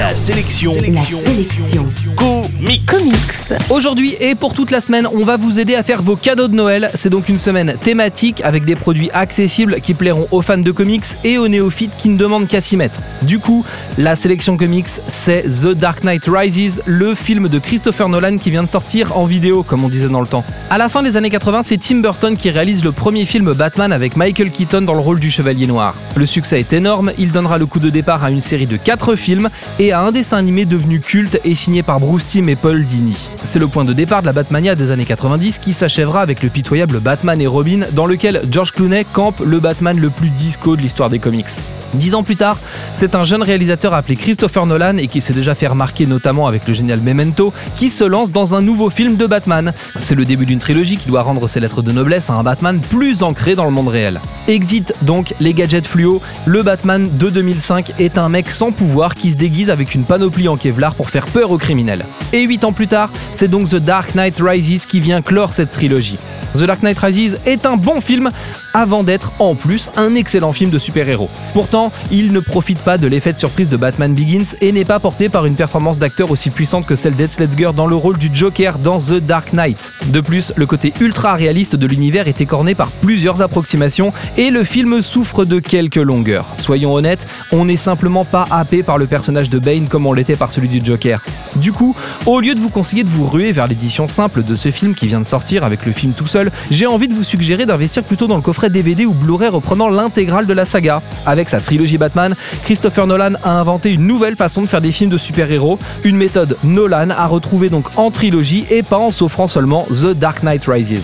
La sélection. La sélection. Comics. Comics. Aujourd'hui et pour toute la semaine, on va vous aider à faire vos cadeaux de Noël. C'est donc une semaine thématique avec des produits accessibles qui plairont aux fans de comics et aux néophytes qui ne demandent qu'à s'y mettre. Du coup, la sélection comics, c'est The Dark Knight Rises, le film de Christopher Nolan qui vient de sortir en vidéo, comme on disait dans le temps. À la fin des années 80, c'est Tim Burton qui réalise le premier film Batman avec Michael Keaton dans le rôle du Chevalier Noir. Le succès est énorme, il donnera le coup de départ à une série de 4 films et à un dessin animé devenu culte et signé par Bruce Timm et Paul Dini. C'est le point de départ de la Batmania des années 90 qui s'achèvera avec le pitoyable Batman et Robin dans lequel George Clooney campe le Batman le plus disco de l'histoire des comics. Dix ans plus tard, c'est un jeune réalisateur appelé Christopher Nolan et qui s'est déjà fait remarquer notamment avec le génial Memento qui se lance dans un nouveau film de Batman. C'est le début d'une trilogie qui doit rendre ses lettres de noblesse à un Batman plus ancré dans le monde réel. Exit donc les gadgets fluo, le Batman de 2005 est un mec sans pouvoir qui se déguise avec une panoplie en Kevlar pour faire peur aux criminels. Et 8 ans plus tard, c'est donc The Dark Knight Rises qui vient clore cette trilogie. The Dark Knight Rises est un bon film avant d'être en plus un excellent film de super-héros. Pourtant, il ne profite pas de l'effet de surprise de Batman Begins et n'est pas porté par une performance d'acteur aussi puissante que celle d'Ed Ledger dans le rôle du Joker dans The Dark Knight. De plus, le côté ultra réaliste de l'univers est écorné par plusieurs approximations et le film souffre de quelques longueurs. Soyons honnêtes, on n'est simplement pas happé par le personnage de Bane comme on l'était par celui du Joker. Du coup, au lieu de vous conseiller de vous ruer vers l'édition simple de ce film qui vient de sortir avec le film tout seul, j'ai envie de vous suggérer d'investir plutôt dans le coffret DVD ou Blu-ray reprenant l'intégrale de la saga. Avec sa trilogie Batman, Christopher Nolan a inventé une nouvelle façon de faire des films de super-héros, une méthode Nolan à retrouver donc en trilogie et pas en s'offrant seulement The Dark Knight Rises.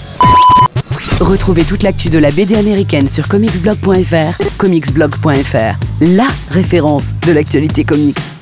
Retrouvez toute l'actu de la BD américaine sur comicsblog.fr, comicsblog.fr, la référence de l'actualité comics.